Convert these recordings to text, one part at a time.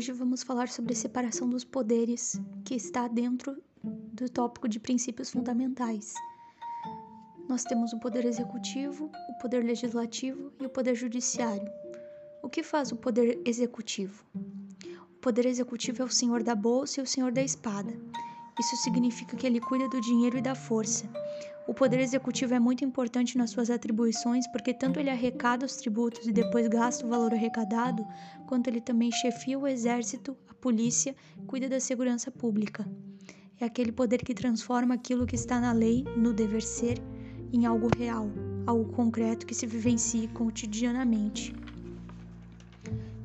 Hoje vamos falar sobre a separação dos poderes, que está dentro do tópico de princípios fundamentais. Nós temos o poder executivo, o poder legislativo e o poder judiciário. O que faz o poder executivo? O poder executivo é o senhor da bolsa e o senhor da espada. Isso significa que ele cuida do dinheiro e da força. O poder executivo é muito importante nas suas atribuições porque tanto ele arrecada os tributos e depois gasta o valor arrecadado, quanto ele também chefia o exército, a polícia, cuida da segurança pública. É aquele poder que transforma aquilo que está na lei, no dever ser, em algo real, algo concreto que se vivencie cotidianamente.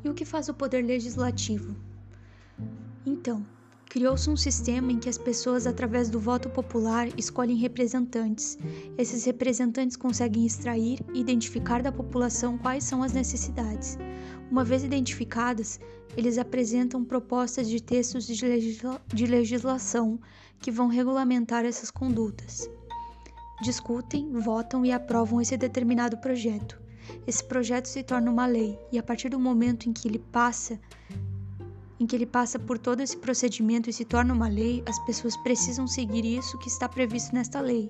E o que faz o poder legislativo? Então, Criou-se um sistema em que as pessoas, através do voto popular, escolhem representantes. Esses representantes conseguem extrair e identificar da população quais são as necessidades. Uma vez identificadas, eles apresentam propostas de textos de, legisla de legislação que vão regulamentar essas condutas. Discutem, votam e aprovam esse determinado projeto. Esse projeto se torna uma lei e, a partir do momento em que ele passa em que ele passa por todo esse procedimento e se torna uma lei, as pessoas precisam seguir isso que está previsto nesta lei.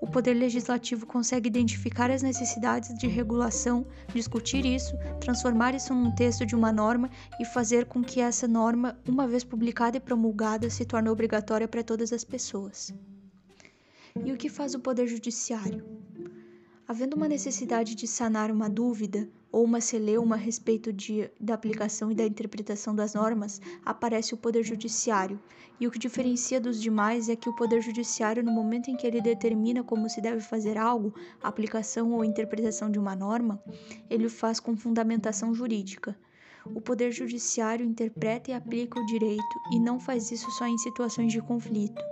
O Poder Legislativo consegue identificar as necessidades de regulação, discutir isso, transformar isso num texto de uma norma e fazer com que essa norma, uma vez publicada e promulgada, se torne obrigatória para todas as pessoas. E o que faz o Poder Judiciário? Havendo uma necessidade de sanar uma dúvida ou uma celeuma a respeito de, da aplicação e da interpretação das normas, aparece o Poder Judiciário. E o que diferencia dos demais é que o Poder Judiciário, no momento em que ele determina como se deve fazer algo, aplicação ou interpretação de uma norma, ele o faz com fundamentação jurídica. O Poder Judiciário interpreta e aplica o direito e não faz isso só em situações de conflito.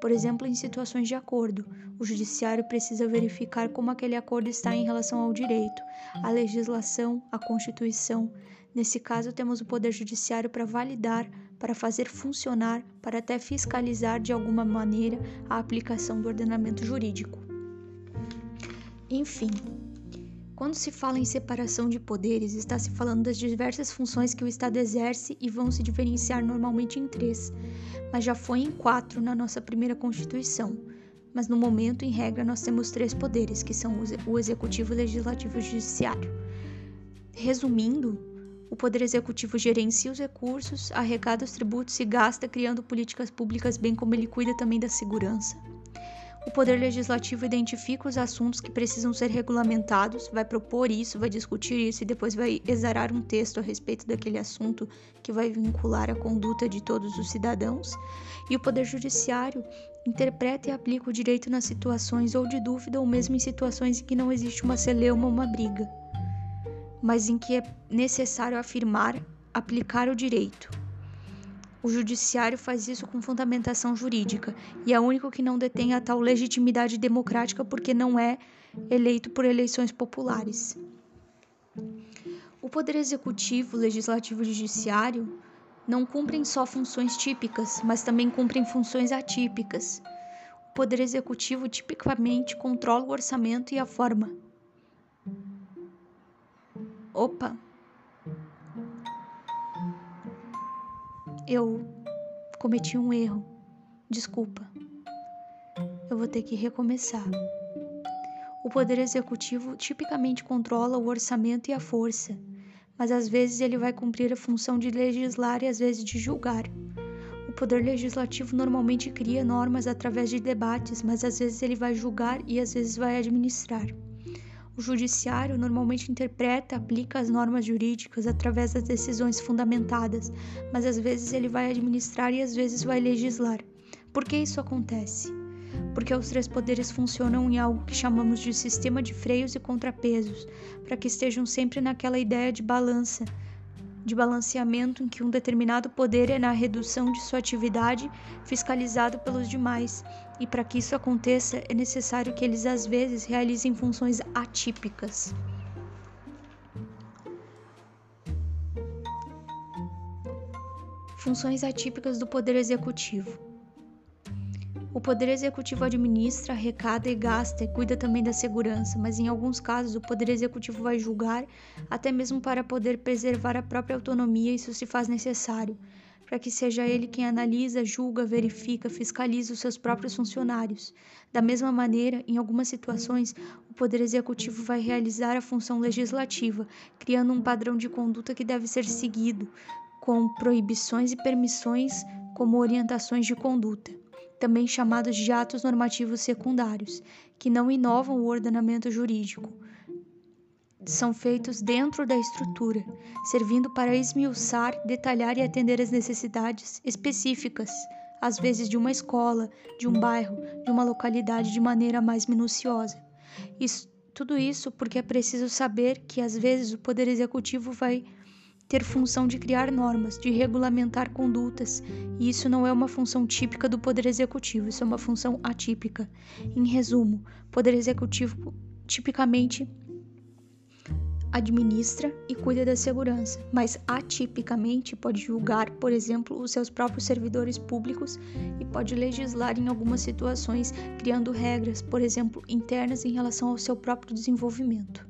Por exemplo, em situações de acordo, o Judiciário precisa verificar como aquele acordo está em relação ao direito, à legislação, à Constituição. Nesse caso, temos o Poder Judiciário para validar, para fazer funcionar, para até fiscalizar de alguma maneira a aplicação do ordenamento jurídico. Enfim, quando se fala em separação de poderes, está se falando das diversas funções que o Estado exerce e vão se diferenciar normalmente em três, mas já foi em quatro na nossa primeira Constituição. Mas no momento, em regra, nós temos três poderes, que são o Executivo, o Legislativo e o Judiciário. Resumindo, o Poder Executivo gerencia os recursos, arrecada os tributos e gasta criando políticas públicas, bem como ele cuida também da segurança. O Poder Legislativo identifica os assuntos que precisam ser regulamentados, vai propor isso, vai discutir isso e depois vai exarar um texto a respeito daquele assunto que vai vincular a conduta de todos os cidadãos. E o Poder Judiciário interpreta e aplica o direito nas situações ou de dúvida ou mesmo em situações em que não existe uma celeuma ou uma briga, mas em que é necessário afirmar, aplicar o direito. O judiciário faz isso com fundamentação jurídica e é o único que não detém a tal legitimidade democrática porque não é eleito por eleições populares. O poder executivo, legislativo e judiciário não cumprem só funções típicas, mas também cumprem funções atípicas. O poder executivo tipicamente controla o orçamento e a forma. Opa, eu cometi um erro. Desculpa. Eu vou ter que recomeçar. O poder executivo tipicamente controla o orçamento e a força, mas às vezes ele vai cumprir a função de legislar e às vezes de julgar. O poder legislativo normalmente cria normas através de debates, mas às vezes ele vai julgar e às vezes vai administrar. O judiciário normalmente interpreta, aplica as normas jurídicas através das decisões fundamentadas, mas às vezes ele vai administrar e às vezes vai legislar. Por que isso acontece? Porque os três poderes funcionam em algo que chamamos de sistema de freios e contrapesos, para que estejam sempre naquela ideia de balança, de balanceamento em que um determinado poder é na redução de sua atividade fiscalizado pelos demais, e para que isso aconteça é necessário que eles às vezes realizem funções atípicas. Funções atípicas do Poder Executivo. O poder executivo administra, arrecada e gasta e cuida também da segurança, mas em alguns casos o poder executivo vai julgar, até mesmo para poder preservar a própria autonomia, isso se faz necessário, para que seja ele quem analisa, julga, verifica, fiscaliza os seus próprios funcionários. Da mesma maneira, em algumas situações, o poder executivo vai realizar a função legislativa, criando um padrão de conduta que deve ser seguido, com proibições e permissões como orientações de conduta também chamados de atos normativos secundários, que não inovam o ordenamento jurídico. São feitos dentro da estrutura, servindo para esmiuçar, detalhar e atender as necessidades específicas, às vezes de uma escola, de um bairro, de uma localidade de maneira mais minuciosa. Isso, tudo isso porque é preciso saber que às vezes o Poder Executivo vai ter função de criar normas, de regulamentar condutas, e isso não é uma função típica do Poder Executivo, isso é uma função atípica. Em resumo, Poder Executivo tipicamente administra e cuida da segurança, mas atipicamente pode julgar, por exemplo, os seus próprios servidores públicos e pode legislar em algumas situações, criando regras, por exemplo, internas em relação ao seu próprio desenvolvimento.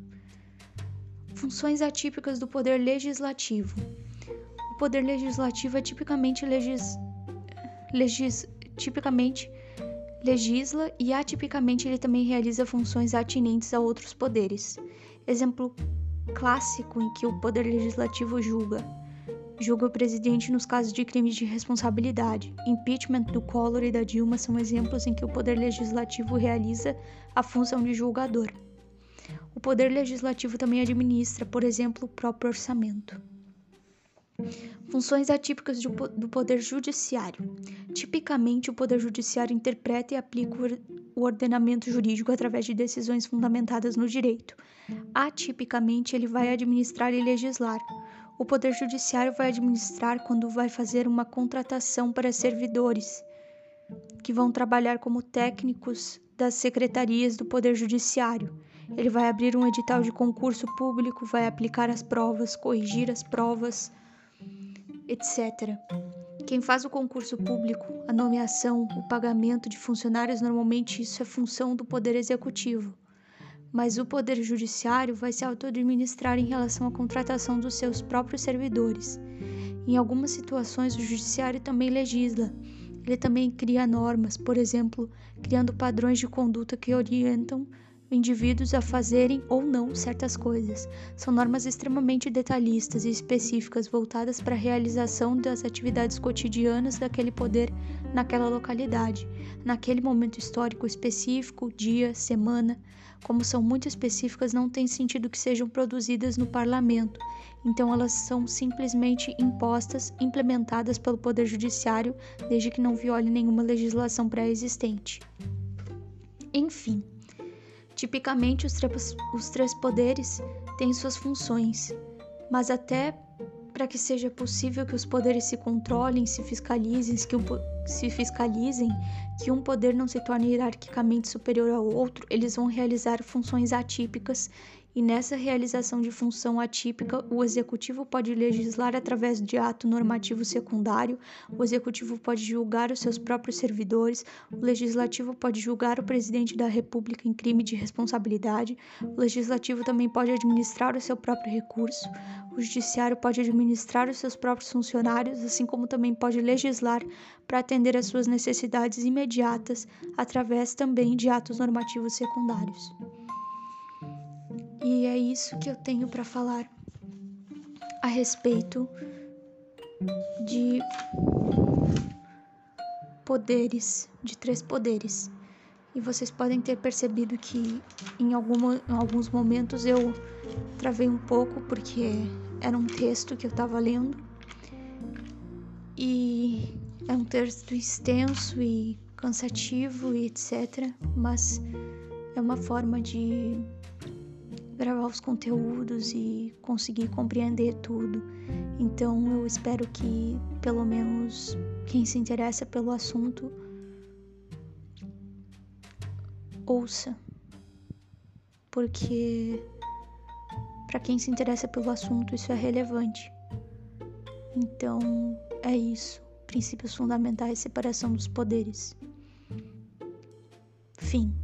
Funções atípicas do poder legislativo. O poder legislativo é tipicamente legis, legis, tipicamente legisla e atipicamente ele também realiza funções atinentes a outros poderes. Exemplo clássico em que o poder legislativo julga. Julga o presidente nos casos de crimes de responsabilidade. Impeachment do Collor e da Dilma são exemplos em que o poder legislativo realiza a função de julgador. O Poder Legislativo também administra, por exemplo, o próprio orçamento. Funções atípicas do Poder Judiciário. Tipicamente, o Poder Judiciário interpreta e aplica o ordenamento jurídico através de decisões fundamentadas no direito. Atipicamente, ele vai administrar e legislar. O Poder Judiciário vai administrar quando vai fazer uma contratação para servidores que vão trabalhar como técnicos das secretarias do Poder Judiciário. Ele vai abrir um edital de concurso público, vai aplicar as provas, corrigir as provas, etc. Quem faz o concurso público, a nomeação, o pagamento de funcionários, normalmente isso é função do Poder Executivo. Mas o Poder Judiciário vai se auto-administrar em relação à contratação dos seus próprios servidores. Em algumas situações, o Judiciário também legisla. Ele também cria normas, por exemplo, criando padrões de conduta que orientam indivíduos a fazerem ou não certas coisas. São normas extremamente detalhistas e específicas voltadas para a realização das atividades cotidianas daquele poder naquela localidade, naquele momento histórico específico, dia, semana. Como são muito específicas, não tem sentido que sejam produzidas no parlamento. Então elas são simplesmente impostas, implementadas pelo poder judiciário, desde que não viole nenhuma legislação pré-existente. Enfim, Tipicamente, os, os três poderes têm suas funções, mas até para que seja possível que os poderes se controlem, se fiscalizem, que um, se fiscalizem, que um poder não se torne hierarquicamente superior ao outro, eles vão realizar funções atípicas e nessa realização de função atípica, o executivo pode legislar através de ato normativo secundário, o executivo pode julgar os seus próprios servidores, o legislativo pode julgar o presidente da República em crime de responsabilidade, o legislativo também pode administrar o seu próprio recurso, o judiciário pode administrar os seus próprios funcionários, assim como também pode legislar para atender às suas necessidades imediatas através também de atos normativos secundários. E é isso que eu tenho para falar a respeito de poderes, de três poderes. E vocês podem ter percebido que em, alguma, em alguns momentos eu travei um pouco porque era um texto que eu estava lendo e é um texto extenso e cansativo e etc. Mas é uma forma de gravar os conteúdos e conseguir compreender tudo. Então eu espero que pelo menos quem se interessa pelo assunto ouça. Porque para quem se interessa pelo assunto isso é relevante. Então é isso. Princípios fundamentais, separação dos poderes. Fim.